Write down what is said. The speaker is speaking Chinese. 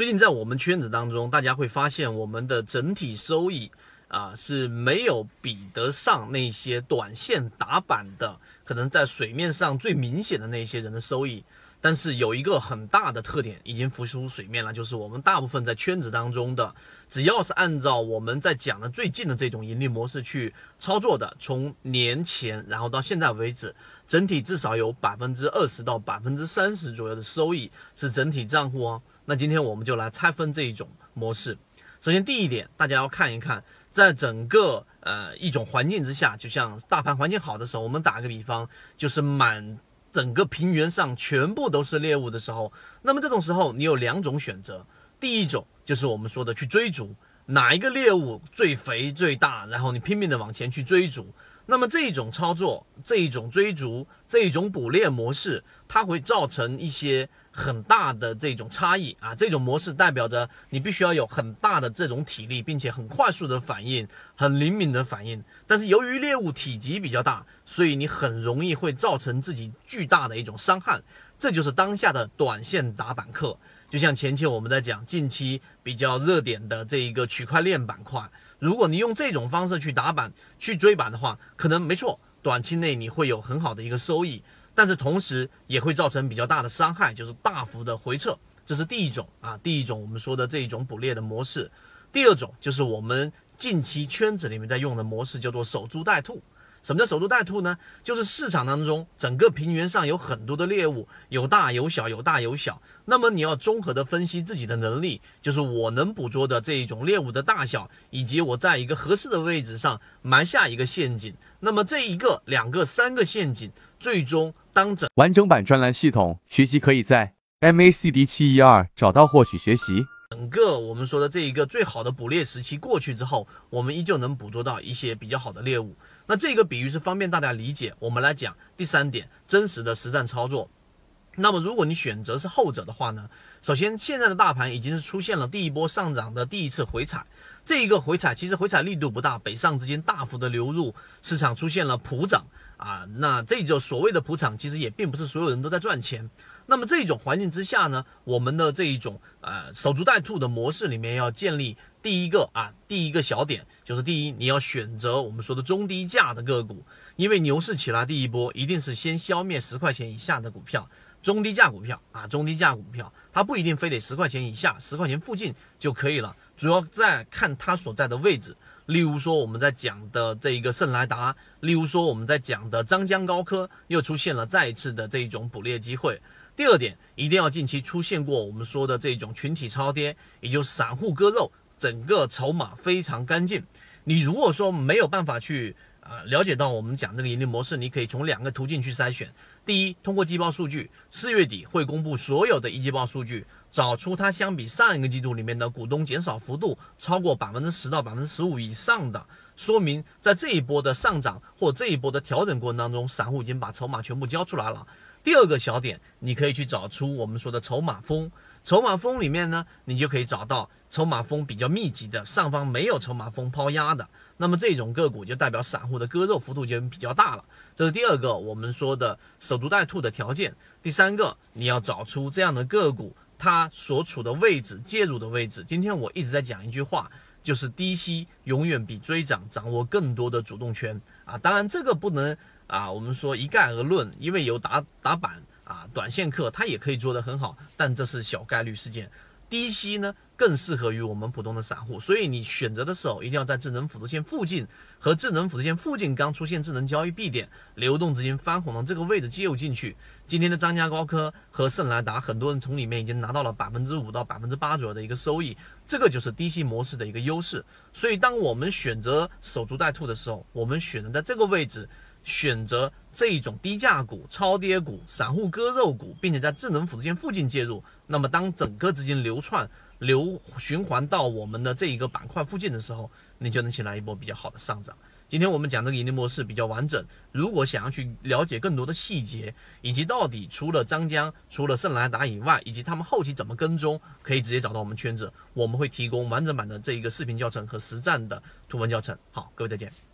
最近在我们圈子当中，大家会发现我们的整体收益啊是没有比得上那些短线打板的，可能在水面上最明显的那些人的收益。但是有一个很大的特点已经浮出水面了，就是我们大部分在圈子当中的，只要是按照我们在讲的最近的这种盈利模式去操作的，从年前然后到现在为止，整体至少有百分之二十到百分之三十左右的收益是整体账户哦。那今天我们就来拆分这一种模式。首先第一点，大家要看一看，在整个呃一种环境之下，就像大盘环境好的时候，我们打个比方，就是满。整个平原上全部都是猎物的时候，那么这种时候你有两种选择。第一种就是我们说的去追逐哪一个猎物最肥最大，然后你拼命的往前去追逐。那么这种操作、这一种追逐、这一种捕猎模式，它会造成一些很大的这种差异啊。这种模式代表着你必须要有很大的这种体力，并且很快速的反应，很灵敏的反应。但是由于猎物体积比较大，所以你很容易会造成自己巨大的一种伤害。这就是当下的短线打板客。就像前期我们在讲近期比较热点的这一个区块链板块，如果你用这种方式去打板、去追板的话，可能没错，短期内你会有很好的一个收益，但是同时也会造成比较大的伤害，就是大幅的回撤。这是第一种啊，第一种我们说的这一种捕猎的模式。第二种就是我们近期圈子里面在用的模式，叫做守株待兔。什么叫守株待兔呢？就是市场当中整个平原上有很多的猎物，有大有小，有大有小。那么你要综合的分析自己的能力，就是我能捕捉的这一种猎物的大小，以及我在一个合适的位置上埋下一个陷阱。那么这一个、两个、三个陷阱，最终当整完整版专栏系统学习可以在 MACD 七一二找到获取学习。整个我们说的这一个最好的捕猎时期过去之后，我们依旧能捕捉到一些比较好的猎物。那这个比喻是方便大家理解。我们来讲第三点，真实的实战操作。那么如果你选择是后者的话呢？首先，现在的大盘已经是出现了第一波上涨的第一次回踩。这一个回踩其实回踩力度不大，北上资金大幅的流入市场，出现了普涨啊。那这就所谓的普涨，其实也并不是所有人都在赚钱。那么这种环境之下呢，我们的这一种呃守株待兔的模式里面要建立第一个啊第一个小点，就是第一你要选择我们说的中低价的个股，因为牛市起来第一波一定是先消灭十块钱以下的股票，中低价股票啊中低价股票，它不一定非得十块钱以下，十块钱附近就可以了，主要在看它所在的位置。例如说我们在讲的这一个圣莱达，例如说我们在讲的张江高科又出现了再一次的这一种捕猎机会。第二点，一定要近期出现过我们说的这种群体超跌，也就是散户割肉，整个筹码非常干净。你如果说没有办法去啊了解到我们讲这个盈利模式，你可以从两个途径去筛选。第一，通过季报数据，四月底会公布所有的一季报数据，找出它相比上一个季度里面的股东减少幅度超过百分之十到百分之十五以上的，说明在这一波的上涨或这一波的调整过程当中，散户已经把筹码全部交出来了。第二个小点，你可以去找出我们说的筹码峰。筹码峰里面呢，你就可以找到筹码峰比较密集的，上方没有筹码峰抛压的，那么这种个股就代表散户的割肉幅度就比较大了。这是第二个我们说的守株待兔的条件。第三个，你要找出这样的个股，它所处的位置、介入的位置。今天我一直在讲一句话，就是低吸永远比追涨掌握更多的主动权啊。当然这个不能。啊，我们说一概而论，因为有打打板啊，短线客他也可以做得很好，但这是小概率事件。低吸呢更适合于我们普通的散户，所以你选择的时候一定要在智能辅助线附近和智能辅助线附近刚出现智能交易 B 点，流动资金翻红的这个位置介入进去。今天的张家高科和圣莱达，很多人从里面已经拿到了百分之五到百分之八左右的一个收益，这个就是低吸模式的一个优势。所以当我们选择守株待兔的时候，我们选择在这个位置。选择这一种低价股、超跌股、散户割肉股，并且在智能辅助线附近介入，那么当整个资金流窜、流循环到我们的这一个板块附近的时候，你就能起来一波比较好的上涨。今天我们讲这个盈利模式比较完整，如果想要去了解更多的细节，以及到底除了张江、除了圣莱达以外，以及他们后期怎么跟踪，可以直接找到我们圈子，我们会提供完整版的这一个视频教程和实战的图文教程。好，各位再见。